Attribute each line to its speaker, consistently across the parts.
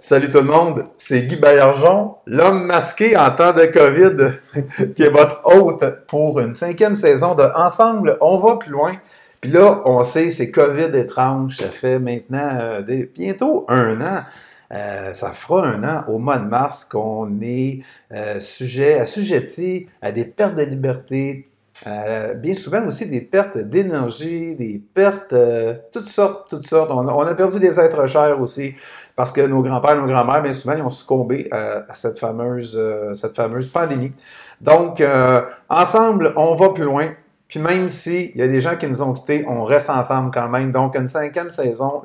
Speaker 1: Salut tout le monde, c'est Guy Baillargeon, l'homme masqué en temps de COVID, qui est votre hôte pour une cinquième saison de Ensemble, on va plus loin. Puis là, on sait, c'est COVID étrange, ça fait maintenant euh, bientôt un an. Euh, ça fera un an au mois de mars qu'on est euh, sujet, assujetti à des pertes de liberté, bien souvent aussi des pertes d'énergie, des pertes, euh, toutes sortes, toutes sortes. On a, perdu des êtres chers aussi parce que nos grands-pères, nos grands-mères, bien souvent, ils ont succombé à, cette, fameuse, cette fameuse pandémie. Donc, ensemble, on va plus loin. Puis même s'il y a des gens qui nous ont quittés, on reste ensemble quand même. Donc, une cinquième saison,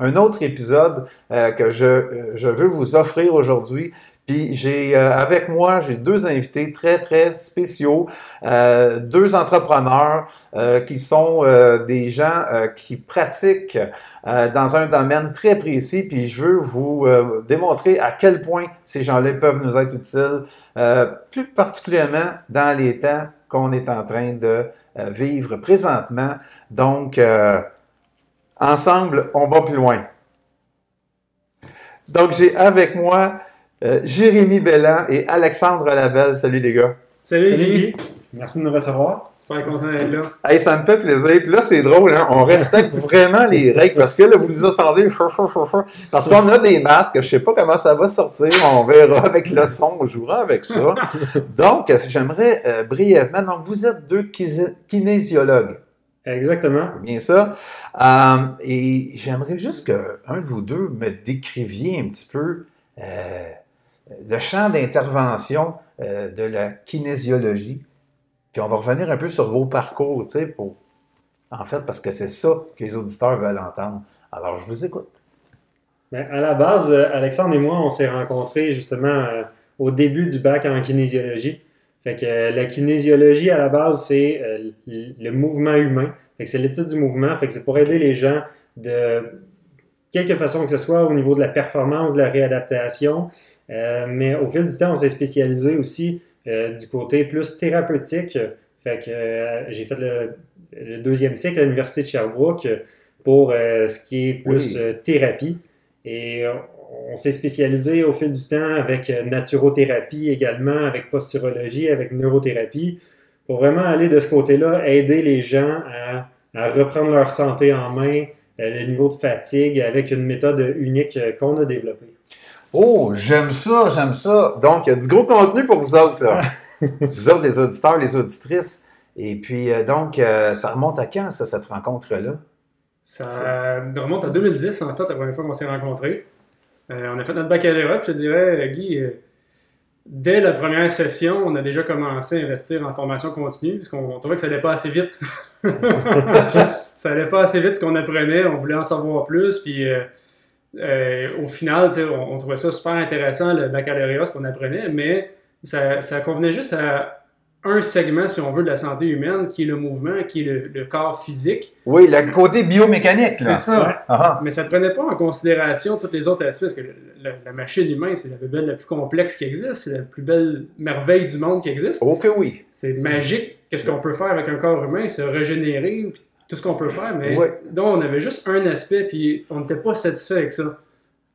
Speaker 1: un autre épisode euh, que je, euh, je veux vous offrir aujourd'hui. Puis j'ai euh, avec moi, j'ai deux invités très, très spéciaux, euh, deux entrepreneurs euh, qui sont euh, des gens euh, qui pratiquent dans un domaine très précis, puis je veux vous démontrer à quel point ces gens-là peuvent nous être utiles, plus particulièrement dans les temps qu'on est en train de euh, vivre présentement. Donc, euh, ensemble, on va plus loin. Donc, j'ai avec moi euh, Jérémy Belland et Alexandre Labelle. Salut les gars.
Speaker 2: Salut,
Speaker 3: Salut. Merci de nous recevoir.
Speaker 2: Super content d'être là.
Speaker 1: Hey, ça me fait plaisir. Puis là, c'est drôle, hein? on respecte vraiment les règles parce que là, vous nous entendez chou, chou, chou, chou. parce qu'on a des masques. Je sais pas comment ça va sortir. On verra avec le son. On jouera avec ça. Donc, j'aimerais euh, brièvement. Donc, vous êtes deux kinésiologues.
Speaker 3: Exactement.
Speaker 1: C'est bien ça. Euh, et j'aimerais juste que un de vous deux me décriviez un petit peu euh, le champ d'intervention euh, de la kinésiologie. Puis on va revenir un peu sur vos parcours, tu sais, pour. En fait, parce que c'est ça que les auditeurs veulent entendre. Alors, je vous écoute.
Speaker 3: Ben, à la base, euh, Alexandre et moi, on s'est rencontrés justement euh, au début du bac en kinésiologie. Fait que euh, la kinésiologie, à la base, c'est le mouvement humain. Fait que c'est l'étude du mouvement. Fait que c'est pour aider les gens de quelque façon que ce soit au niveau de la performance, de la réadaptation. Mais au fil du temps, on s'est spécialisé aussi du côté plus thérapeutique. Fait que euh, j'ai fait le, le deuxième cycle à l'Université de Sherbrooke pour euh, ce qui est plus
Speaker 1: Oui.
Speaker 3: euh, thérapie. Et euh, on s'est spécialisé au fil du temps avec euh, naturothérapie également, avec posturologie, avec neurothérapie, pour vraiment aller de ce côté-là, aider les gens à, à reprendre leur santé en main, euh, le niveau de fatigue, avec une méthode unique euh, qu'on a développée.
Speaker 1: Oh, j'aime ça, j'aime ça. Donc, il y a du gros contenu pour vous autres. là. vous autres, les auditeurs, les auditrices. Et puis, euh, donc, euh, ça remonte à quand, ça, cette rencontre-là?
Speaker 2: Ça remonte à 2010, en fait, la première fois qu'on s'est rencontrés. Euh, on a fait notre baccalauréat, puis je te dirais, Guy, euh, dès la première session, on a déjà commencé à investir en formation continue, parce qu'on trouvait que ça allait pas assez vite. ça allait pas assez vite ce qu'on apprenait, on voulait en savoir plus, puis euh, euh, au final, on, on trouvait ça super intéressant, le baccalauréat, ce qu'on apprenait, mais ça, ça convenait juste à un segment, si on veut, de la santé humaine, qui est le mouvement, qui est le, le corps physique.
Speaker 1: Oui, le côté biomécanique.
Speaker 2: C'est ça.
Speaker 3: Ouais.
Speaker 1: Ah,
Speaker 2: Mais ça ne prenait pas en considération tous les autres aspects, parce que le- le- la machine humaine, c'est la bébelle la plus complexe qui existe, c'est la plus belle merveille du monde qui existe.
Speaker 1: Oh que oui.
Speaker 2: C'est magique, qu'est-ce qu'on peut faire avec un corps humain, se régénérer, tout ce qu'on peut faire, mais
Speaker 1: Ouais.
Speaker 2: donc on avait juste un aspect, puis on n'était pas satisfait avec ça.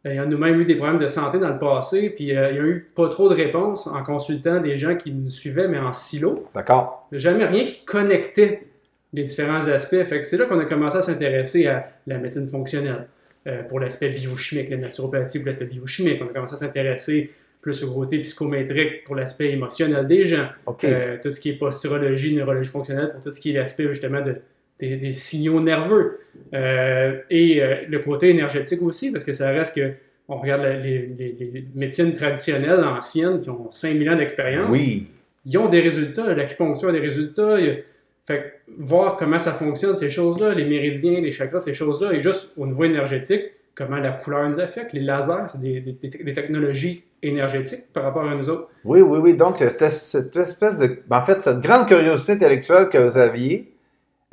Speaker 2: Euh, Il y a nous-mêmes eu des problèmes de santé dans le passé, puis euh, il n'y a eu pas trop de réponses en consultant des gens qui nous suivaient, mais en silo.
Speaker 1: D'accord.
Speaker 2: Il n'y a jamais rien qui connectait les différents aspects. Fait que c'est là qu'on a commencé à s'intéresser à la médecine fonctionnelle euh, pour l'aspect biochimique, la naturopathie pour l'aspect biochimique. On a commencé à s'intéresser plus au côté psychométrique pour l'aspect émotionnel des gens. Euh, tout ce qui est posturologie, neurologie fonctionnelle pour tout ce qui est l'aspect justement de, des, des signaux nerveux. Euh, et euh, le côté énergétique aussi, parce que ça reste que on regarde la- les, les- les médecines traditionnelles anciennes qui ont 5000 ans d'expérience
Speaker 1: oui.
Speaker 2: ils ont des résultats, l'acupuncture a des résultats. il Fait voir comment ça fonctionne, ces choses-là, les méridiens, les chakras, ces choses-là, et juste au niveau énergétique, comment la couleur nous affecte. Les lasers, c'est des, des- des- des technologies énergétiques par rapport à nous autres.
Speaker 1: Oui, oui, oui. Donc, cette espèce de. En fait, cette grande curiosité intellectuelle que vous aviez,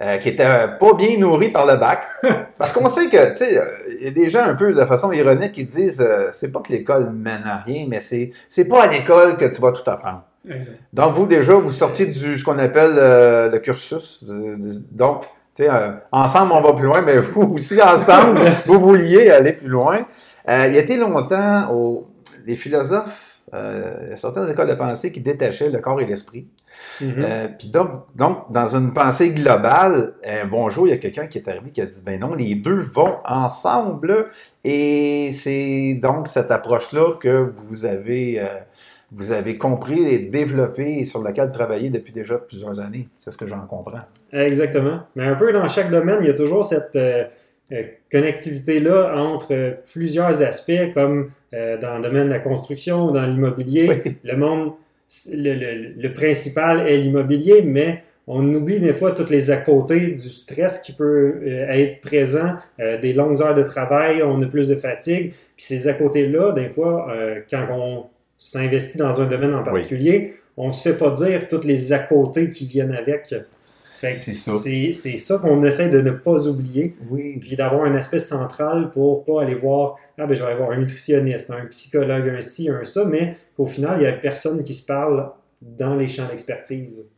Speaker 1: euh, qui était euh, pas bien nourri par le bac. Parce qu'on sait que, tu sais, euh, il y a des gens un peu de façon ironique qui disent euh, c'est pas que l'école mène à rien, mais c'est c'est pas à l'école que tu vas tout apprendre.
Speaker 2: Exact.
Speaker 1: Donc, vous, déjà, vous sortiez du ce qu'on appelle euh, le cursus. Donc, tu sais, euh, ensemble, on va plus loin, mais vous aussi, ensemble, vous vouliez aller plus loin. Euh, il y a été longtemps, au- les philosophes, euh, il y a certaines écoles de pensée qui détachaient le corps et l'esprit.
Speaker 3: Mhm.
Speaker 1: Euh, Puis donc, donc, dans une pensée globale, un bonjour, il y a quelqu'un qui est arrivé qui a dit, ben non, les deux vont ensemble. Et c'est donc cette approche-là que vous avez, euh, vous avez compris et développé et sur laquelle travailler depuis déjà plusieurs années. C'est ce que j'en comprends.
Speaker 3: Exactement. Mais un peu dans chaque domaine, il y a toujours cette euh, euh, connectivité-là entre euh, plusieurs aspects, comme euh, dans le domaine de la construction, dans l'immobilier.
Speaker 1: Oui.
Speaker 3: Le monde, le, le- le principal est l'immobilier, mais on oublie des fois tous les à côté du stress qui peut euh, être présent, euh, des longues heures de travail, on a plus de fatigue. Puis ces à côté-là, des fois, euh, quand on s'investit dans un domaine en particulier, on se fait pas dire tous les à côté qui viennent avec.
Speaker 1: C'est ça.
Speaker 3: C'est c'est ça qu'on essaie de ne pas oublier,
Speaker 1: Oui.
Speaker 3: puis d'avoir un aspect central pour pas aller voir, ah ben je vais aller voir un nutritionniste, un psychologue, un ci, un ça, mais qu'au final, il y a personne qui se parle dans les champs d'expertise.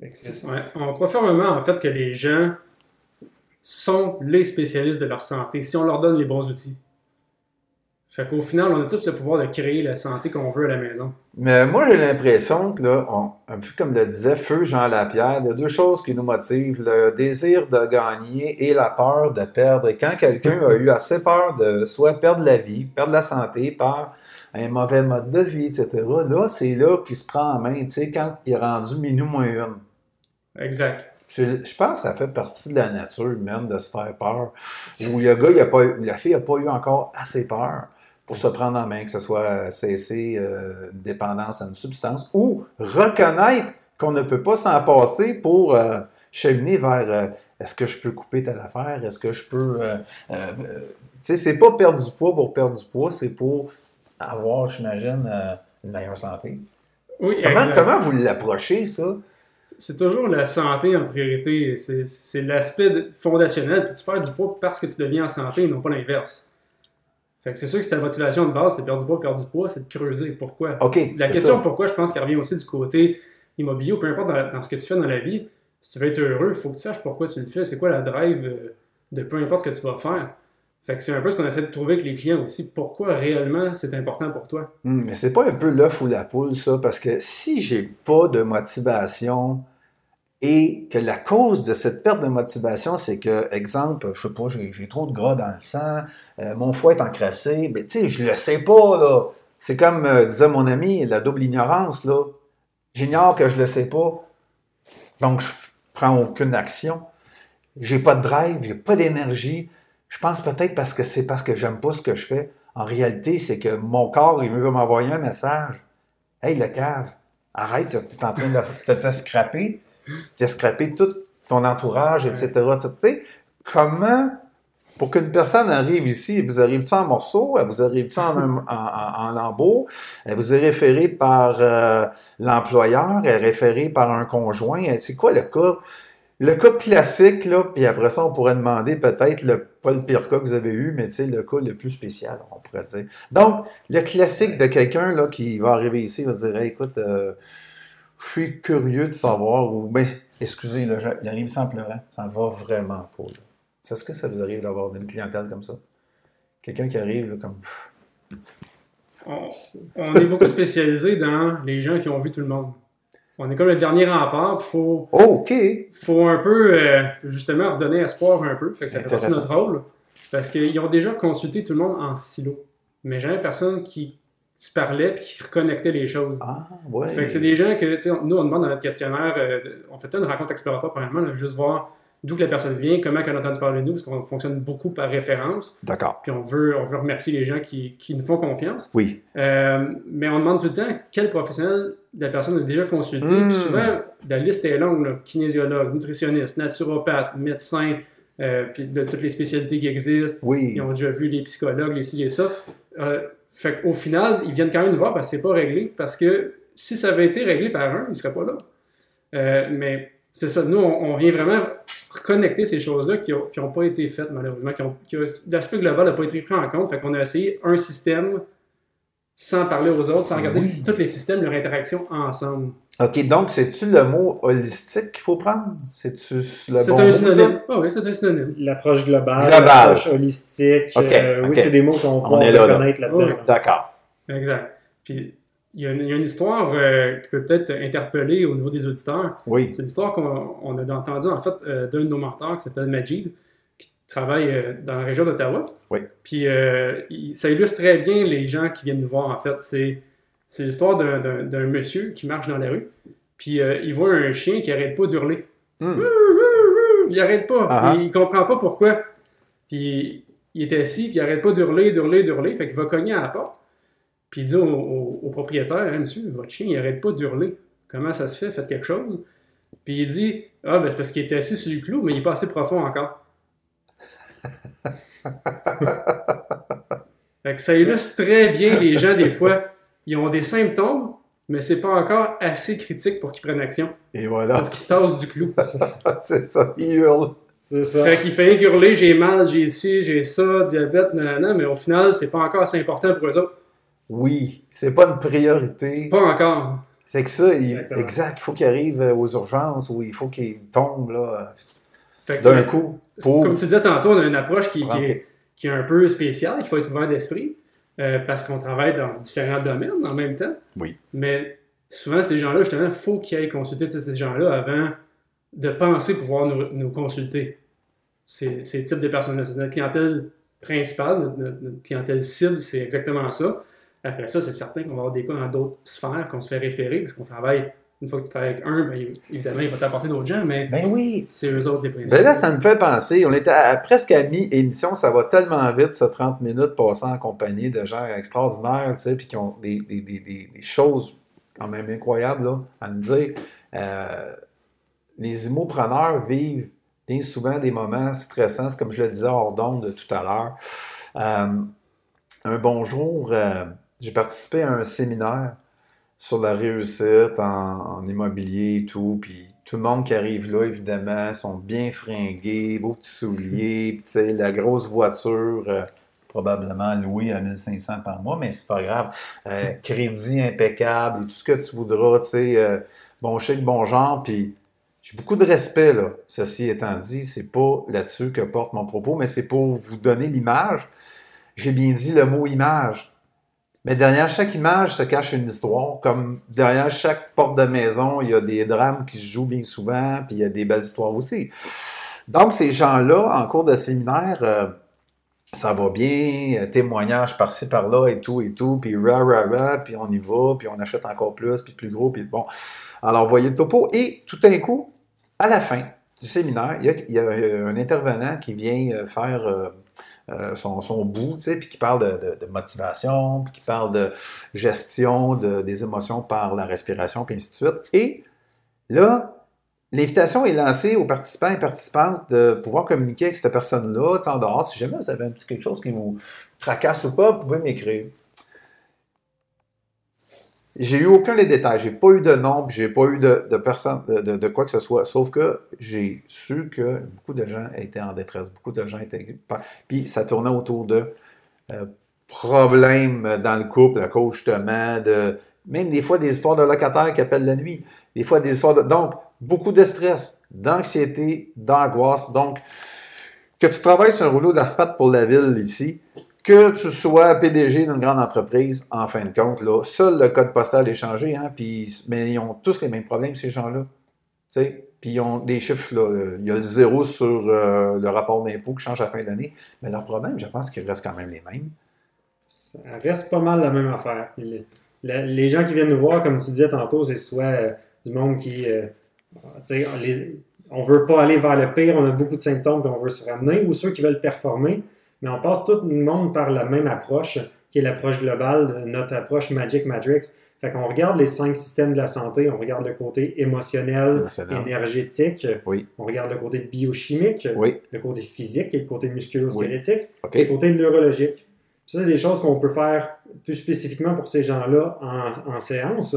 Speaker 2: Ouais, on croit fermement en fait que les gens sont les spécialistes de leur santé si on leur donne les bons outils. Fait qu'au final, on a tous le pouvoir de créer la santé qu'on veut à la maison.
Speaker 1: Mais moi, j'ai l'impression que, là, on- un peu comme le disait Feu Jean Lapierre, il y a deux choses qui nous motivent, le désir de gagner et la peur de perdre. Et quand quelqu'un a eu assez peur de soit perdre la vie, perdre la santé par un mauvais mode de vie, etc., là, c'est là qu'il se prend en main, tu sais, quand il est rendu minuit moins une.
Speaker 2: Exact.
Speaker 1: Je je pense que ça fait partie de la nature humaine de se faire peur. Où le gars, il a pas, eu- la fille n'a pas eu encore assez peur pour se prendre en main, que ce soit cesser euh, une dépendance à une substance ou reconnaître qu'on ne peut pas s'en passer pour euh, cheminer vers euh, est-ce que je peux couper telle affaire, est-ce que je peux. euh, euh, euh, tu sais, c'est pas perdre du poids pour perdre du poids, c'est pour avoir, j'imagine, euh, une meilleure santé.
Speaker 2: Oui,
Speaker 1: Comment, comment vous l'approchez, ça?
Speaker 2: C'est toujours la santé en priorité. C'est l'aspect fondationnel. Puis tu perds du poids parce que tu deviens en santé, non pas l'inverse. Fait que c'est sûr que c'est ta motivation de base, c'est perdre du poids, perdre du poids, c'est de creuser. Pourquoi? La question
Speaker 1: ça.
Speaker 2: pourquoi, je pense qu'elle revient aussi du côté immobilier ou peu importe dans, dans ce que tu fais dans la vie. Si tu veux être heureux, il faut que tu saches pourquoi tu le fais. C'est quoi la drive euh, de peu importe ce que tu vas faire. Fait que c'est un peu ce qu'on essaie de trouver avec les clients aussi. Pourquoi réellement c'est important pour toi?
Speaker 1: Hum, mais c'est pas un peu l'œuf ou la poule, ça, parce que si j'ai pas de motivation et que la cause de cette perte de motivation, c'est que, exemple, je sais pas, j'ai trop de gras dans le sang, euh, mon foie est encrassé, mais tu sais, je le sais pas, là. C'est comme euh, disait mon ami, la double ignorance, là. J'ignore que je le sais pas, donc je prends aucune action. J'ai pas de drive, j'ai pas d'énergie. Je pense peut-être parce que c'est parce que j'aime pas ce que je fais. En réalité, c'est que mon corps, il veut m'envoyer un message. Hey, le cave, arrête, tu es en train de te, te scraper, de scraper tout ton entourage, etc. Tu sais, comment, pour qu'une personne arrive ici, vous arrive-tu en morceaux, elle vous arrive-tu en, en, en, en lambeaux, elle vous est référée par euh, l'employeur, elle est référée par un conjoint, c'est quoi le cas? Le cas classique, là, puis après ça, on pourrait demander peut-être, le, pas le pire cas que vous avez eu, mais le cas le plus spécial, on pourrait dire. Donc, le classique de quelqu'un là, qui va arriver ici, va dire Hey, écoute, euh, je suis curieux de savoir, ou ben, excusez, là, il arrive sans pleurant, ça va vraiment pas. C'est ce que ça vous arrive d'avoir une clientèle comme ça? Quelqu'un qui arrive là, comme.
Speaker 2: On, on est beaucoup spécialisé dans les gens qui ont vu tout le monde. On est comme le dernier rempart, il faut,
Speaker 1: Oh, OK!
Speaker 2: faut un peu, euh, justement, redonner espoir un peu. Fait que ça fait partie de notre rôle. Parce qu'ils ont déjà consulté tout le monde en silo. Mais jamais personne qui se parlait et qui reconnectait les choses.
Speaker 1: Ah, ouais.
Speaker 2: Fait que c'est des gens que, tu sais, nous, on demande dans notre questionnaire, euh, on fait une rencontre exploratoire, premièrement, là, juste voir d'où que la personne vient, comment elle a entendu parler de nous, parce qu'on fonctionne beaucoup par référence.
Speaker 1: D'accord.
Speaker 2: Puis on veut, on veut remercier les gens qui, qui nous font confiance.
Speaker 1: Oui.
Speaker 2: Euh, mais on demande tout le temps quel professionnel la personne a déjà consulté. Puis souvent, la liste est longue. là. Kinésiologue, nutritionniste, naturopathe, médecin, euh, puis de toutes les spécialités qui existent.
Speaker 1: Oui.
Speaker 2: Ils ont déjà vu les psychologues, les ci et ça. Euh, fait qu'au final, ils viennent quand même nous voir parce que c'est pas réglé. Parce que si ça avait été réglé par un, ils seraient pas là. Euh, mais c'est ça. Nous, on, on vient vraiment reconnecter ces choses-là qui n'ont pas été faites, malheureusement. Qui ont, qui ont- L'aspect global n'a pas été pris en compte. Fait qu'on a essayé un système sans parler aux autres, sans regarder
Speaker 1: Oui.
Speaker 2: tous les systèmes, leur interaction ensemble.
Speaker 1: OK, donc, c'est-tu le mot holistique qu'il faut prendre? C'est-tu le
Speaker 2: c'est
Speaker 1: bon
Speaker 2: un
Speaker 1: mot,
Speaker 2: synonyme. Ah oui, c'est un synonyme.
Speaker 3: L'approche globale,
Speaker 1: Globale.
Speaker 3: l'approche holistique.
Speaker 1: Ok,
Speaker 3: euh,
Speaker 1: ok.
Speaker 3: Oui, c'est des mots qu'on
Speaker 1: On
Speaker 3: peut
Speaker 1: là, là.
Speaker 3: reconnaître là-dedans.
Speaker 2: Oui.
Speaker 1: D'accord.
Speaker 2: Exact. Puis, il y, a une, il y a une histoire euh, qui peut peut-être interpeller au niveau des auditeurs.
Speaker 1: Oui.
Speaker 2: C'est l'histoire qu'on on a entendu en fait euh, d'un de nos mentors qui s'appelle Majid, qui travaille euh, dans la région d'Ottawa.
Speaker 1: Oui.
Speaker 2: Puis euh, il- ça illustre très bien les gens qui viennent nous voir en fait. C'est, c'est l'histoire d'un, monsieur qui marche dans la rue, puis euh, il voit un chien qui arrête pas d'hurler.
Speaker 1: Hmm.
Speaker 2: Il arrête pas.
Speaker 1: Ah ah.
Speaker 2: Il comprend pas pourquoi. Puis il est assis, puis il arrête pas d'hurler, d'hurler, d'hurler. Fait qu'il va cogner à la porte. Puis il dit au, au- au propriétaire, Hey, monsieur, votre chien, il arrête pas d'hurler. Comment ça se fait? Faites quelque chose. Puis il dit, ah, ben c'est parce qu'il était assis sur le clou, mais il est pas assez profond encore. fait que ça illustre très bien les gens, des fois, ils ont des symptômes, mais c'est pas encore assez critique pour qu'ils prennent action,
Speaker 1: Et voilà.
Speaker 2: pour qu'ils se tassent du clou.
Speaker 1: c'est ça. Il hurle.
Speaker 3: C'est ça.
Speaker 2: Fait qu'il fait rien qu'hurler, j'ai mal, j'ai ci, j'ai ça, diabète, nanana, mais au final, c'est pas encore assez important pour eux autres.
Speaker 1: Oui. C'est pas une priorité.
Speaker 2: Pas encore.
Speaker 1: C'est que ça, il-
Speaker 3: Exactement.
Speaker 1: exact. Il faut qu'il arrive euh, aux urgences ou il faut qu'il tombe là, euh, d'un coup pour
Speaker 2: Comme tu disais tantôt, on a une approche qui, est, qui est un peu spéciale, il faut être ouvert d'esprit, euh, parce qu'on travaille dans différents domaines en même temps.
Speaker 1: Oui.
Speaker 2: Mais souvent, ces gens-là, justement, il faut qu'ils aillent consulter tous ces gens-là avant de penser pouvoir nous, nous consulter. Ces, ces types de personnes-là. C'est notre clientèle principale, notre, notre- notre clientèle cible, c'est exactement ça. Après ça, c'est certain qu'on va avoir des cas dans d'autres sphères qu'on se fait référer, parce qu'on travaille, une fois que tu travailles avec un, ben, évidemment, il va t'apporter d'autres gens, mais
Speaker 1: Ben oui.
Speaker 2: c'est eux autres les principaux.
Speaker 1: Ben là, ça me fait penser, on était à- presque à mi-émission, ça va tellement vite, ça 30 minutes passant en compagnie de gens extraordinaires, tu sais, puis qui ont des, des- des- des- choses quand même incroyables là, à nous dire. Euh, les immopreneurs vivent bien souvent des moments stressants, comme je le disais hors d'onde tout à l'heure. Euh, un bon jour, euh, j'ai participé à un séminaire sur la réussite en, en immobilier et tout, puis tout le monde qui arrive là, évidemment, sont bien fringués, beaux petits souliers, la grosse voiture, euh, probablement louée à 1500 par mois, mais c'est pas grave. Euh, crédit impeccable et tout ce que tu voudras, tu sais, euh, bon chic, bon genre, puis j'ai beaucoup de respect, là. Ceci étant dit, c'est pas là-dessus que porte mon propos, mais c'est pour vous donner l'image. J'ai bien dit le mot image. Mais derrière chaque image se cache une histoire. Comme derrière chaque porte de maison, il y a des drames qui se jouent bien souvent, puis il y a des belles histoires aussi. Donc, ces gens-là, en cours de séminaire, euh, ça va bien, euh, témoignages par-ci, par-là, et tout, et tout, puis ra, ra, ra, puis on y va, puis on achète encore plus, puis plus gros, puis bon. Alors, voyez le topo. Et tout d'un coup, à la fin du séminaire, il y a, un intervenant qui vient euh, faire euh, son, bout, tu sais, puis qui parle de, motivation, puis qui parle de gestion de- des émotions par la respiration, puis ainsi de suite. Et là, l'invitation est lancée aux participants et participantes de pouvoir communiquer avec cette personne-là, en dehors. Si jamais vous avez un petit quelque chose qui vous tracasse ou pas, vous pouvez m'écrire. J'ai eu aucun des détails. J'ai pas eu de nom, puis j'ai pas eu de, personne, de quoi que ce soit. Sauf que j'ai su que beaucoup de gens étaient en détresse. Beaucoup de gens étaient. Puis ça tournait autour de euh, problèmes dans le couple à cause justement de. Même des fois des histoires de locataires qui appellent la nuit. Des fois des histoires de. Donc, beaucoup de stress, d'anxiété, d'angoisse. Donc, que tu travailles sur un rouleau d'asphalte pour la ville ici, que tu sois PDG d'une grande entreprise, en fin de compte, là, seul le code postal est changé, hein, mais ils ont tous les mêmes problèmes, ces gens-là. Puis ils ont des chiffres, là, euh, il y a le zéro sur euh, le rapport d'impôt qui change à la fin d'année, mais leurs problèmes, je pense qu'ils restent quand même les mêmes.
Speaker 3: Ça reste pas mal la même affaire. Les, gens qui viennent nous voir, comme tu disais tantôt, c'est soit euh, du monde qui. euh, les- on veut pas aller vers le pire, on a beaucoup de symptômes et on veut se ramener, ou ceux qui veulent performer, mais on passe tout le monde par la même approche, qui est l'approche globale, notre approche Magic Matrix. Fait qu'on regarde les cinq systèmes de la santé, on regarde le côté émotionnel,
Speaker 1: Émotionnel.
Speaker 3: énergétique,
Speaker 1: Oui.
Speaker 3: on regarde le côté biochimique,
Speaker 1: Oui,
Speaker 3: le côté physique et le côté musculo-squelettique, et le côté neurologique. Ça, c'est des choses qu'on peut faire plus spécifiquement pour ces gens-là en, en séance.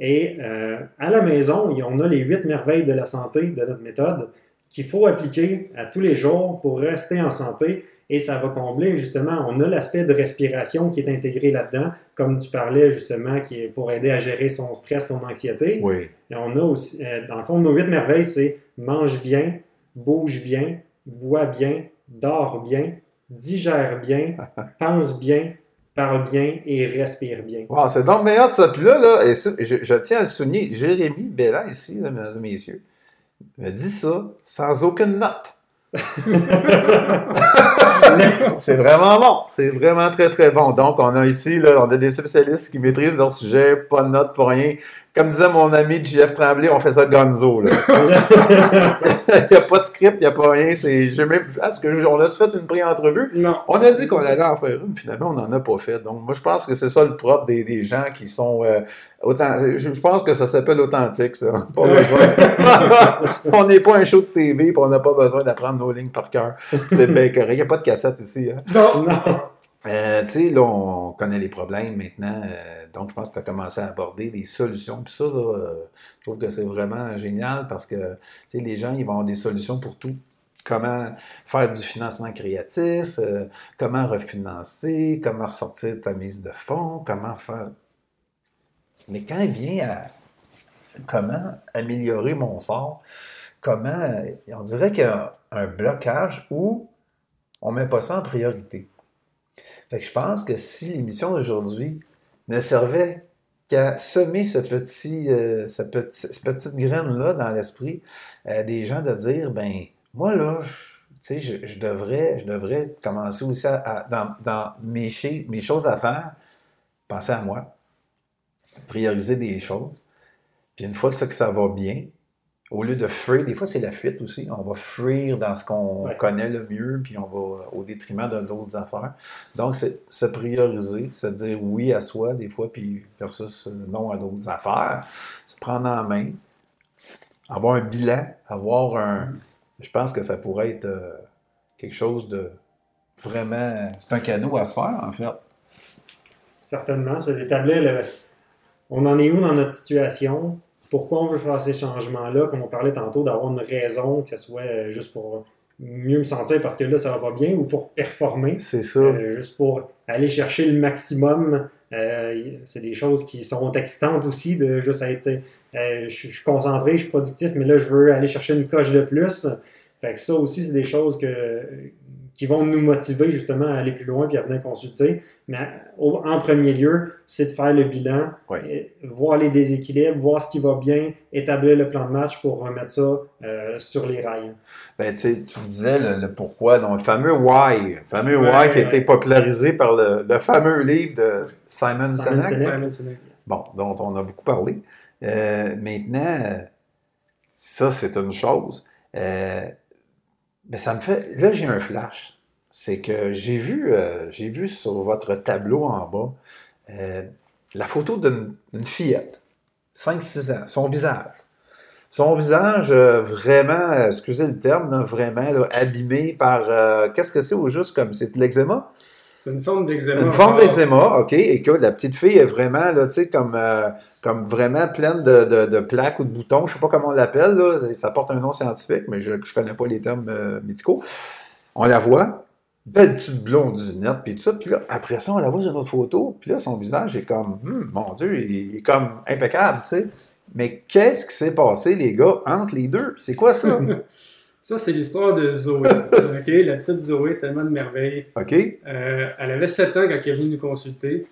Speaker 3: Et euh, à la maison, on a les huit merveilles de la santé de notre méthode qu'il faut appliquer à tous les jours pour rester en santé. Et ça va combler justement, on a l'aspect de respiration qui est intégré là-dedans, comme tu parlais justement, qui est pour aider à gérer son stress, son anxiété.
Speaker 1: Oui.
Speaker 3: Et on a aussi, euh, dans le fond, nos huit merveilles, c'est mange bien, bouge bien, bois bien, dors bien, digère bien, pense bien, parle bien et respire bien.
Speaker 1: Wow, c'est donc meilleur ça. Puis là, là et ça, je, je tiens à le souligner, Jérémy Bellin, ici, là, mesdames et messieurs, me dit ça sans aucune note. c'est vraiment bon. C'est vraiment très, très bon. Donc, on a ici, là, on a des spécialistes qui maîtrisent leur sujet, pas de notes pour rien. Comme disait mon ami JF Tremblay, on fait ça gonzo. Là. il n'y a pas de script, il n'y a pas rien. C'est, j'ai même, est-ce que on a fait une pré-entrevue?
Speaker 2: Non.
Speaker 1: On a dit qu'on allait en faire une, finalement, on n'en a pas fait. Donc, moi, je pense que c'est ça le propre des, des gens qui sont. Euh, autant, je, je pense que ça s'appelle authentique, ça. Pas besoin. on n'est pas un show de TV, puis on n'a pas besoin d'apprendre nos lignes par cœur. C'est bien correct. A pas de cassette ici. Hein.
Speaker 2: Non.
Speaker 3: Non.
Speaker 1: Euh, tu sais, là, on connaît les problèmes maintenant. euh, donc, je pense que tu as commencé à aborder des solutions. Puis ça, là, euh, je trouve que c'est vraiment génial parce que, tu sais, les gens, ils vont avoir des solutions pour tout. Comment faire du financement créatif, comment refinancer, comment ressortir ta mise de fonds, comment faire... Mais quand il vient à comment améliorer mon sort, comment... On dirait qu'il y a un blocage où on ne met pas ça en priorité. Je pense que si l'émission d'aujourd'hui ne servait qu'à semer euh, cette petite graine-là dans l'esprit euh, des gens de dire, ben moi là, je- je, devrais, je devrais commencer aussi dans, mes, choses à faire, penser à moi, prioriser des choses. Puis une fois que ça va bien, au lieu de fuir, des fois c'est la fuite aussi, on va fuir dans ce qu'on
Speaker 3: Ouais.
Speaker 1: connaît le mieux, puis on va au détriment de d'autres affaires. Donc, c'est se prioriser, se dire oui à soi des fois, puis versus euh, non à d'autres affaires, se prendre en main, avoir un bilan, avoir un... Je pense que ça pourrait être euh, quelque chose de vraiment... C'est un cadeau à se faire, en fait.
Speaker 3: Certainement, c'est d'établir le. On en est où dans notre situation? Pourquoi on veut faire ces changements-là? Comme on parlait tantôt, d'avoir une raison, que ce soit euh, juste pour mieux me sentir parce que là, ça va pas bien ou pour performer.
Speaker 1: C'est ça.
Speaker 3: Euh, juste pour aller chercher le maximum. Euh, c'est des choses qui sont excitantes aussi, de juste être, euh, je suis concentré, je suis productif, mais là, je veux aller chercher une coche de plus. Fait que ça aussi, c'est des choses que, qui vont nous motiver justement à aller plus loin puis à venir consulter. Mais en premier lieu, c'est de faire le bilan, voir les déséquilibres, voir ce qui va bien, établir le plan de match pour remettre ça euh, sur les rails.
Speaker 1: Ben, tu, sais, tu me disais le, le pourquoi, donc, le fameux why, le fameux
Speaker 2: Ouais,
Speaker 1: why qui a été popularisé par le, le fameux livre de Simon,
Speaker 3: Simon
Speaker 1: Sinek.
Speaker 3: Sinek.
Speaker 2: Simon Sinek.
Speaker 1: bon, dont on a beaucoup parlé. Euh, maintenant, ça, c'est une chose. Euh, mais ça me fait. Là, j'ai un flash. C'est que j'ai vu, euh, j'ai vu sur votre tableau en bas euh, la photo d'une fillette, 5-6 ans, son visage. Son visage euh, vraiment, excusez le terme, vraiment abîmé par. Qu'est-ce que c'est au juste comme c'est de l'eczéma?
Speaker 2: C'est une forme d'eczéma.
Speaker 1: Une forme d'eczéma, OK, et que la petite fille est vraiment, là, tu sais, comme, euh, comme vraiment pleine de, de- de plaques ou de boutons, je sais pas comment on l'appelle, là, ça porte un nom scientifique, mais je ne connais pas les termes euh, médicaux. On la voit, belle petite blondinette, puis tout ça, puis là, après ça, on la voit sur une autre photo, puis là, son visage est comme, Hum, mon Dieu, il est comme impeccable, tu sais. Mais qu'est-ce qui s'est passé, les gars, entre les deux? C'est quoi ça?
Speaker 2: Ça, c'est l'histoire de Zoé. Ok, La petite Zoé, tellement de merveilles.
Speaker 1: OK?
Speaker 2: Euh, elle avait 7 ans quand elle est venue nous consulter.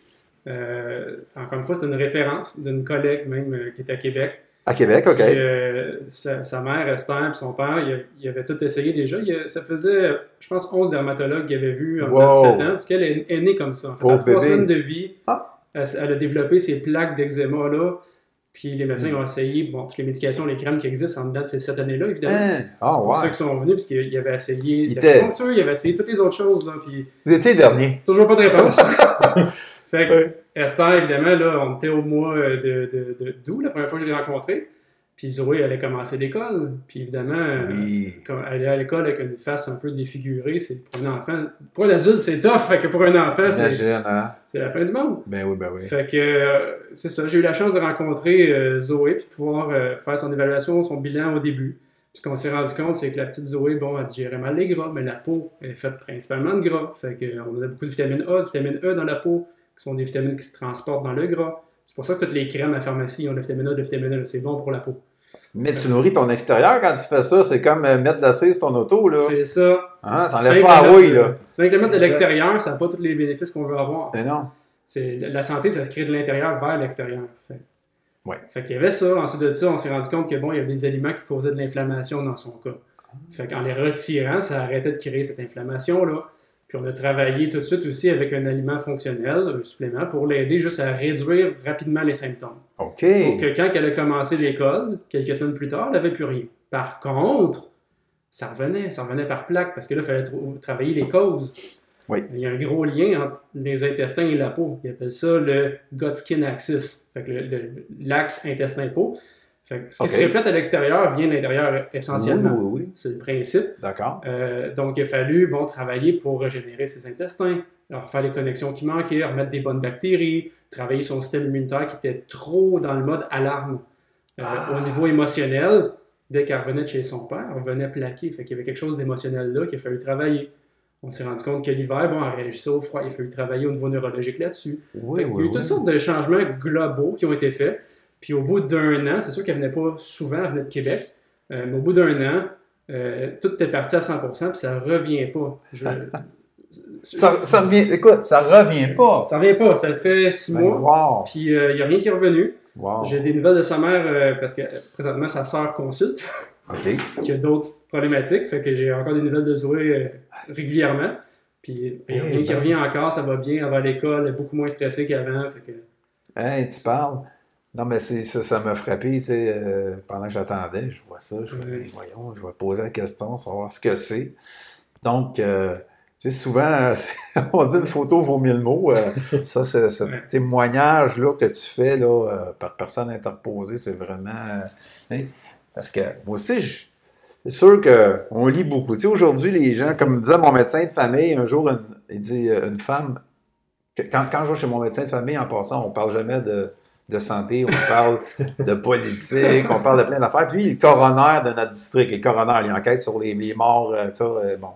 Speaker 2: Euh, encore une fois, c'est une référence d'une collègue même euh, qui est à Québec.
Speaker 1: À Québec, OK.
Speaker 2: Puis, sa, sa mère, Esther, et son père, ils, ils avaient tout essayé déjà. Il ça faisait, je pense, 11 dermatologues qui avaient vu en
Speaker 1: Wow.
Speaker 2: dedans de 7 ans, parce qu'elle est, est née comme ça. En fait, à semaines de vie,
Speaker 1: Ah.
Speaker 2: elle, elle a développé ces plaques d'eczéma-là. Puis les médecins
Speaker 1: Hmm.
Speaker 2: ont essayé, bon, toutes les médications, les crèmes qui existent en dedans de ces 7 années-là, évidemment.
Speaker 1: Hein? Ah,
Speaker 2: C'est pour ceux qui sont venus, parce qu'ils avaient essayé
Speaker 1: Ils
Speaker 2: la poncture, ils avaient essayé toutes les autres choses, là, puis
Speaker 1: Vous étiez dernier.
Speaker 2: toujours pas de réponse. fait que. Esther, évidemment, là, on était au mois de, de, de- d'août, la première fois que je l'ai rencontrée. Puis Zoé allait commencer l'école. Puis évidemment, euh,
Speaker 1: Oui.
Speaker 2: quand aller à l'école avec une face un peu défigurée, c'est pour un enfant. Pour un adulte, c'est tough. Fait que pour un enfant, c'est
Speaker 1: hein?
Speaker 2: c'est la fin du monde.
Speaker 1: Ben oui, ben oui.
Speaker 2: Fait que euh, c'est ça, j'ai eu la chance de rencontrer euh, Zoé puis de pouvoir euh, faire son évaluation, son bilan au début. Puis ce qu'on s'est rendu compte, c'est que la petite Zoé, bon, elle digérait mal les gras, mais la peau elle est faite principalement de gras. Fait que, euh, on a beaucoup de vitamine A, de vitamine E dans la peau, qui sont des vitamines qui se transportent dans le gras. C'est pour ça que toutes les crèmes à la pharmacie ont la vitamine A, la vitamine E, c'est bon pour la peau.
Speaker 1: Mais tu nourris ton extérieur quand tu fais ça. C'est comme euh, mettre de la cire sur ton auto, là.
Speaker 2: C'est ça.
Speaker 1: Hein? Ça
Speaker 2: Si tu
Speaker 1: enlève
Speaker 2: fais
Speaker 1: pas la
Speaker 2: le
Speaker 1: rouille, là.
Speaker 2: Tu fais que le mettre de l'extérieur, ça n'a pas tous les bénéfices qu'on veut avoir.
Speaker 1: Mais non.
Speaker 2: C'est la santé, ça se crée de l'intérieur vers l'extérieur. Fait,
Speaker 1: Ouais.
Speaker 2: fait qu'il y avait ça. Ensuite de ça, on s'est rendu compte que bon, il y avait des aliments qui causaient de l'inflammation dans son cas. Fait qu'en les retirant, ça arrêtait de créer cette inflammation-là. Puis on a travaillé tout de suite aussi avec un aliment fonctionnel, un supplément, pour l'aider juste à réduire rapidement les symptômes.
Speaker 1: OK.
Speaker 2: Pour que quand elle a commencé l'école, quelques semaines plus tard, elle n'avait plus rien. Par contre, ça revenait, ça revenait par plaque, parce que là, il fallait travailler les causes.
Speaker 1: Oui.
Speaker 2: Il y a un gros lien entre les intestins et la peau. Ils appellent ça le axis, que le- le- l'axe intestin-peau. Fait que ce qui se reflète à l'extérieur vient de l'intérieur
Speaker 1: Oui,
Speaker 2: essentiellement.
Speaker 1: oui, oui.
Speaker 2: C'est le principe.
Speaker 1: D'accord.
Speaker 2: Euh, donc, il a fallu bon, travailler pour régénérer ses intestins, alors faire les connexions qui manquaient, remettre des bonnes bactéries, travailler son système immunitaire qui était trop dans le mode alarme. Euh,
Speaker 1: Ah.
Speaker 2: Au niveau émotionnel, dès qu'elle revenait de chez son père, elle revenait plaquer. Fait qu'il y avait quelque chose d'émotionnel là qu'il a fallu travailler. On s'est rendu compte que l'hiver, bon, elle réagissait au froid. Il a fallu travailler au niveau neurologique là-dessus.
Speaker 1: Oui,
Speaker 2: Fait
Speaker 1: oui,
Speaker 2: y a eu toutes
Speaker 1: oui.
Speaker 2: sortes de changements globaux qui ont été faits. Puis au bout d'un an, c'est sûr qu'elle venait pas souvent, elle venait de Québec, euh, mais au bout d'un an, euh, tout était parti à 100%, puis ça revient pas. Je-
Speaker 1: Ça, ça revient, écoute, ça revient pas.
Speaker 2: Ça revient pas, ça fait six
Speaker 1: Ben,
Speaker 2: mois,
Speaker 1: wow.
Speaker 2: puis il n'y a rien qui est revenu.
Speaker 1: Wow.
Speaker 2: J'ai des nouvelles de sa mère, euh, parce que euh, présentement, sa sœur consulte,
Speaker 1: OK.
Speaker 2: qui a d'autres problématiques, fait que j'ai encore des nouvelles de Zoé euh, régulièrement. Puis il n'y a
Speaker 1: Eh
Speaker 2: rien qui
Speaker 1: ben.
Speaker 2: revient encore, ça va bien, elle va à l'école, elle est beaucoup moins stressée qu'avant. Fait que...
Speaker 1: Hey, tu parles. Non, mais c'est ça, ça m'a frappé, tu sais, euh, pendant que j'attendais, je vois ça, je vois,
Speaker 2: Oui.
Speaker 1: ben, voyons, je vais poser la question, savoir ce que c'est. Donc, euh, tu sais, souvent, on dit une photo vaut mille mots. euh, ça, ce
Speaker 2: Ouais.
Speaker 1: témoignage-là que tu fais, là, par personne interposée, c'est vraiment, parce que moi aussi, je- c'est sûr qu'on lit beaucoup. Tu sais, aujourd'hui, les gens, comme disait mon médecin de famille, un jour, une- il dit, une femme, quand, quand je vais chez mon médecin de famille, en passant, on parle jamais de, de santé, on parle de politique, on parle de plein d'affaires. Puis il est le coroner de notre district. Le coroner, il enquête sur les, morts, euh, ça, euh, bon.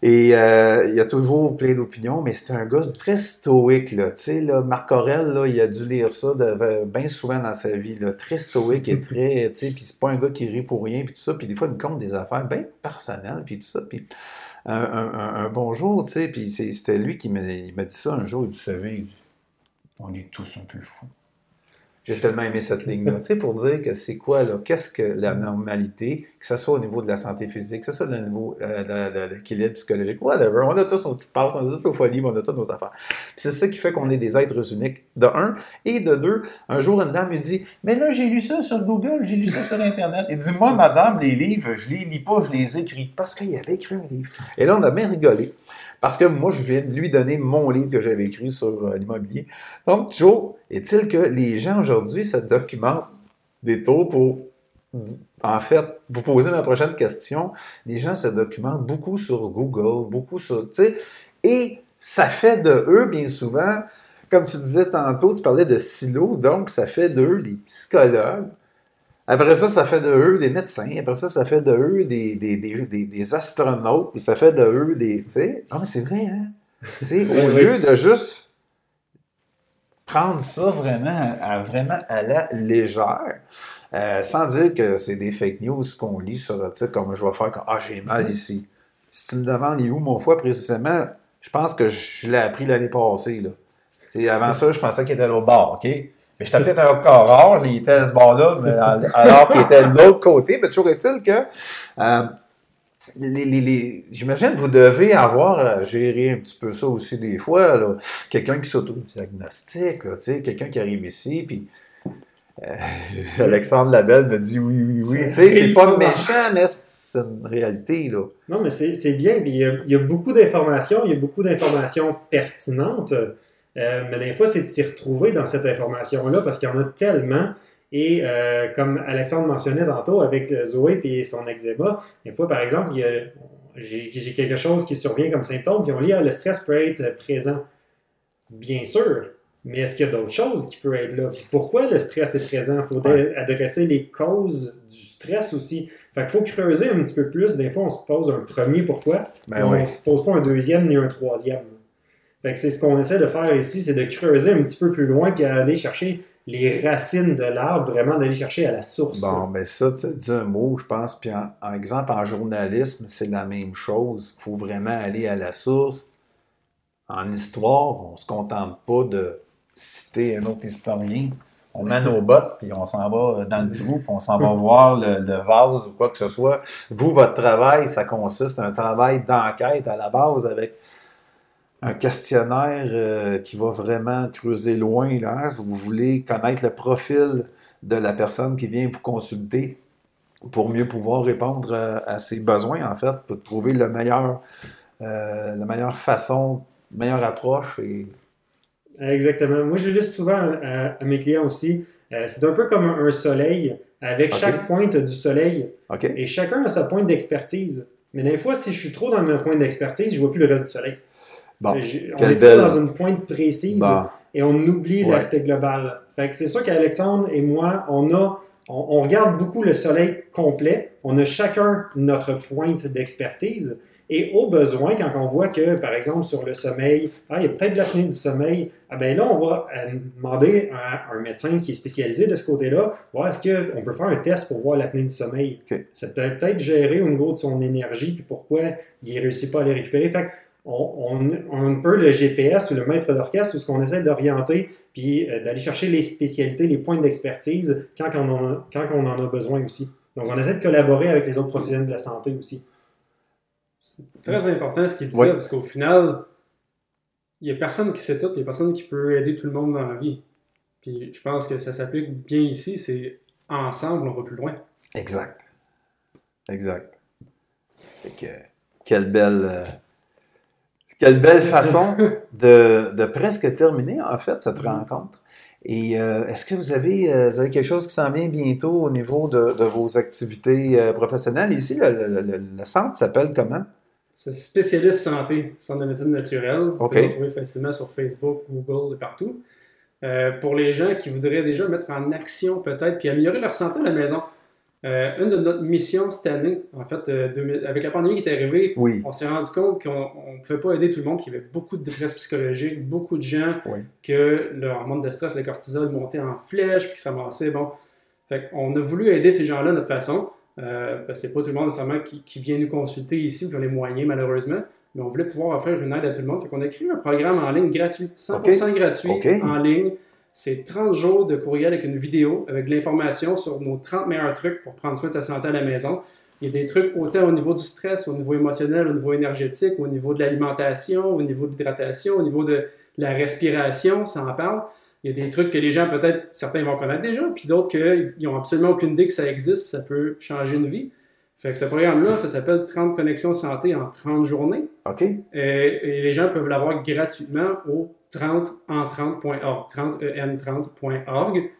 Speaker 1: Et euh, il y a toujours plein d'opinions, mais c'est un gars très stoïque, là. Tu sais, là, Marc Aurel, il a dû lire ça de- bien souvent dans sa vie, là. Très stoïque et très, tu sais, puis c'est pas un gars qui rit pour rien, puis tout ça. Puis des fois, il me compte des affaires bien personnelles, puis tout ça. Puis un, bonjour, tu sais, puis c'était lui qui m'a il dit ça un jour, il il dit, on est tous un peu fous. J'ai tellement aimé cette ligne-là, tu sais, pour dire que c'est quoi, là, qu'est-ce que la normalité, que ce soit au niveau de la santé physique, que ce soit au niveau euh, de, l'équilibre psychologique, whatever, on a tous nos petites passes, on a toutes nos folies, on a toutes nos affaires. Puis c'est ça qui fait qu'on est des êtres uniques, de un, et de deux, un jour, une dame me dit, mais là, j'ai lu ça sur Google, j'ai lu ça sur Internet, et dit, moi, madame, les livres, je les lis pas, je les écris, parce qu'il avait écrit un livre. Et là, on a bien rigolé. Parce que moi, je viens de lui donner mon livre que j'avais écrit sur euh, l'immobilier. Donc, Joe, est-il que les gens aujourd'hui se documentent des taux pour, en fait, vous poser ma prochaine question? Les gens se documentent beaucoup sur Google, beaucoup sur, tu sais, et ça fait de eux, bien souvent, comme tu disais tantôt, tu parlais de silos, donc ça fait d'eux des psychologues. Après ça, ça fait de eux des médecins. Après ça, ça fait de eux des, des, des, des- des astronautes. Puis ça fait de eux des. Tu sais, non, mais c'est vrai, hein? Tu sais, au lieu de juste prendre ça vraiment à, vraiment à la légère, euh, sans dire que c'est des fake news qu'on lit sur, tu sais, comme je vais faire, comme, ah, j'ai mal ici. Si tu me demandes, il est où mon foie précisément, je pense que je l'ai appris l'année passée, là. Avant ça, je pensais qu'il était l'autre bord, OK? Mais j'étais peut-être un cas rare, il était à ce bord-là, alors qu'il était de l'autre côté. Mais toujours est-il que, euh, les, les- les- j'imagine que vous devez avoir à gérer un petit peu ça aussi des fois. là. Quelqu'un qui s'auto-diagnostique, quelqu'un qui arrive ici, puis euh, Alexandre Labelle me dit oui, oui, oui. Tu sais, c'est pas méchant, mais c'est une réalité, là.
Speaker 3: Non, mais c'est c'est bien. Puis il y, a, il y a beaucoup d'informations, il y a beaucoup d'informations pertinentes. Euh, mais des fois, c'est de s'y retrouver dans cette information-là parce qu'il y en a tellement. Et euh, comme Alexandre mentionnait tantôt avec Zoé et son eczéma, des fois, par exemple, j'ai quelque chose qui survient comme symptôme, puis on lit, ah, le stress peut être présent. Bien sûr, mais est-ce qu'il y a d'autres choses qui peuvent être là? Puis pourquoi le stress est présent? Il faut
Speaker 1: Ouais.
Speaker 3: adresser les causes du stress aussi. Fait qu'il faut creuser un petit peu plus. Des fois, on se pose un premier pourquoi,
Speaker 1: Ben
Speaker 3: on ne se pose pas un deuxième ni un troisième. Fait que c'est ce qu'on essaie de faire ici, c'est de creuser un petit peu plus loin puis aller chercher les racines de l'arbre, vraiment d'aller chercher à la source.
Speaker 1: Bon, ben ça, tu as dit un mot, je pense. Puis en, en exemple, en journalisme, c'est la même chose. Il faut vraiment aller à la source. En histoire, on ne se contente pas de citer un autre historien. On met nos bottes, puis on s'en va dans le trou, puis on s'en va voir le, le vase ou quoi que ce soit. Vous, votre travail, ça consiste à un travail d'enquête à la base avec un questionnaire euh, qui va vraiment creuser loin. Là. Vous voulez connaître le profil de la personne qui vient vous consulter pour mieux pouvoir répondre euh, à ses besoins, en fait, pour trouver le meilleur, euh, la meilleure façon, meilleure approche. Et...
Speaker 3: Exactement. Moi, je le dis souvent à, à mes clients aussi. c'est un peu comme un, un soleil. Avec chaque pointe du soleil, et chacun a sa pointe d'expertise. Mais des fois, si je suis trop dans ma pointe d'expertise, je vois plus le reste du soleil.
Speaker 1: Bon.
Speaker 3: On est
Speaker 1: belle-
Speaker 3: dans une pointe précise
Speaker 1: Bon.
Speaker 3: et on oublie
Speaker 1: Ouais.
Speaker 3: l'aspect global. Fait que c'est sûr qu'Alexandre et moi, on a, on, on regarde beaucoup le soleil complet. On a chacun notre pointe d'expertise. Et au besoin, quand on voit que, par exemple, sur le sommeil, ah, il y a peut-être de l'apnée du sommeil, ah ben là, on va euh, demander à un médecin qui est spécialisé de ce côté-là, voir est-ce qu'on peut faire un test pour voir l'apnée du sommeil.
Speaker 1: Ok.
Speaker 3: Ça peut peut-être gérer au niveau de son énergie, puis pourquoi il ne réussit pas à les récupérer. Fait que on, on, on peut le GPS ou le maître d'orchestre, ou ce qu'on essaie d'orienter, puis euh, d'aller chercher les spécialités, les points d'expertise quand, on en a- quand on en a besoin aussi. Donc, on essaie de collaborer avec les autres professionnels de la santé aussi.
Speaker 2: C'est très important ce qu'il dit
Speaker 1: Oui.
Speaker 2: là, parce qu'au final, il n'y a personne qui sait tout, il n'y a personne qui peut aider tout le monde dans la vie. Puis je pense que ça s'applique bien ici, c'est ensemble, on va plus loin.
Speaker 1: Exact. Exact. Fait que, quelle belle, euh, quelle belle façon de, de presque terminer, en fait, cette rencontre. Et euh, est-ce que vous avez, euh, vous avez quelque chose qui s'en vient bientôt au niveau de, de vos activités euh, professionnelles? Ici, le, le- le- le centre s'appelle comment?
Speaker 2: C'est spécialiste santé, centre de médecine naturelle. Vous pouvez le trouver facilement sur Facebook, Google et partout. Pour les gens qui voudraient déjà mettre en action peut-être puis améliorer leur santé à la maison, euh, une de notre missions cette année, en fait, euh, 2000 avec la pandémie qui est arrivée,
Speaker 1: Oui.
Speaker 2: on s'est rendu compte qu'on ne pouvait pas aider tout le monde, qu'il y avait beaucoup de détresse psychologique, beaucoup de gens
Speaker 1: Oui.
Speaker 2: que leur hormone de stress, le cortisol, montait en flèche, puis que ça m'avançait. Bon, fait on a voulu aider ces gens-là de notre façon, euh, parce que c'est pas tout le monde nécessairement qui, qui vient nous consulter ici ou qui ont les moyens, malheureusement, mais on voulait pouvoir offrir une aide à tout le monde. Fait qu'on a créé un programme en ligne gratuit, 100% gratuit, en ligne. C'est 30 jours de courriel avec une vidéo, avec de l'information sur nos 30 meilleurs trucs pour prendre soin de sa santé à la maison. Il y a des trucs autant au niveau du stress, au niveau émotionnel, au niveau énergétique, au niveau de l'alimentation, au niveau de l'hydratation, au niveau de la respiration, ça en parle. Il y a des trucs que les gens, peut-être, certains vont connaître déjà, puis d'autres qu'ils n'ont absolument aucune idée que ça existe, puis ça peut changer une vie. Fait que ce programme-là, ça s'appelle 30 connexions santé en 30 journées.
Speaker 1: OK?
Speaker 2: Et, et les gens peuvent l'avoir gratuitement au 30en30.org, 30en30.org.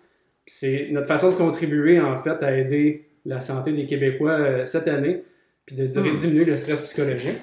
Speaker 2: C'est notre façon de contribuer, en fait, à aider la santé des Québécois euh, cette année, puis de dire-
Speaker 1: Hmm.
Speaker 2: diminuer le stress psychologique.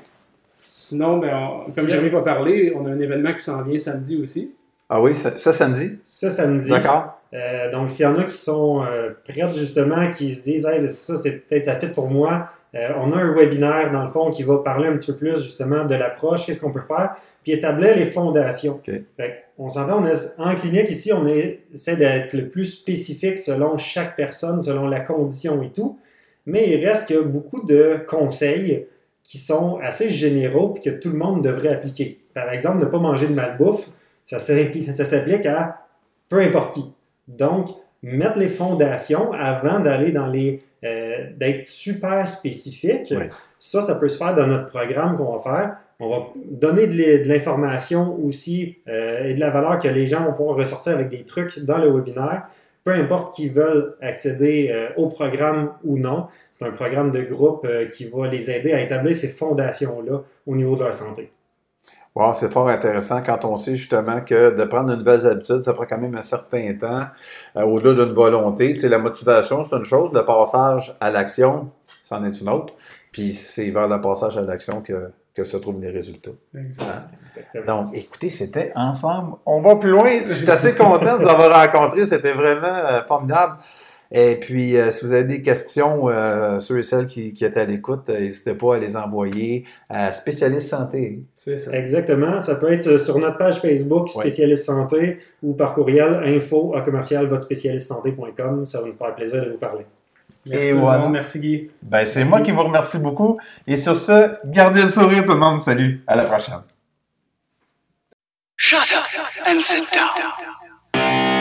Speaker 2: Sinon, ben, on- comme Jérémy va parler, on a un événement qui s'en vient samedi aussi.
Speaker 1: Ah oui, ça, ça samedi?
Speaker 3: Ça, samedi.
Speaker 1: D'accord?
Speaker 3: Euh, donc, s'il y en a qui sont euh, prêtes, justement, qui se disent, hey, ça, c'est peut-être ça fit pour moi, euh, on a un webinaire, dans le fond, qui va parler un petit peu plus, justement, de l'approche, qu'est-ce qu'on peut faire, puis établir les fondations.
Speaker 1: OK.
Speaker 3: Fait on s'entend, en clinique, ici, on essaie d'être le plus spécifique selon chaque personne, selon la condition et tout, mais il reste que beaucoup de conseils qui sont assez généraux puis que tout le monde devrait appliquer. Par exemple, ne pas manger de malbouffe, ça s'applique à peu importe qui. Donc, mettre les fondations avant d'aller dans les. euh, d'être super spécifique.
Speaker 1: Ouais.
Speaker 3: Ça, ça peut se faire dans notre programme qu'on va faire. On va donner de l'information aussi euh, et de la valeur que les gens vont pouvoir ressortir avec des trucs dans le webinaire. Peu importe qui veulent accéder euh, au programme ou non, c'est un programme de groupe qui va les aider à établir ces fondations-là au niveau de leur santé.
Speaker 1: Wow, c'est fort intéressant quand on sait justement que de prendre de nouvelles habitudes, ça prend quand même un certain temps, euh, au-delà d'une volonté. Tu sais, la motivation, c'est une chose, le passage à l'action, c'en est une autre. Puis c'est vers le passage à l'action que, que se trouvent les résultats.
Speaker 2: Exact.
Speaker 3: Exactement.
Speaker 1: Donc, écoutez, c'était ensemble. On va plus loin. Je suis assez content de vous avoir rencontré. C'était vraiment euh, formidable. Et puis, euh, si vous avez des questions, euh, ceux et celles qui, qui étaient à l'écoute, euh, n'hésitez pas à les envoyer à Spécialiste Santé.
Speaker 2: C'est ça.
Speaker 3: Exactement. Ça peut être sur notre page Facebook, spécialiste santé, ou par courriel info à commercial votespécialistesanté.com. Ça va nous faire plaisir de vous parler.
Speaker 2: Merci
Speaker 1: Et
Speaker 2: tout le
Speaker 1: voilà.
Speaker 2: monde. Merci Guy.
Speaker 1: Ben, c'est moi qui vous remercie beaucoup. Et sur ce, gardez le sourire tout le monde. Salut. À la prochaine.
Speaker 4: Shut up and sit down.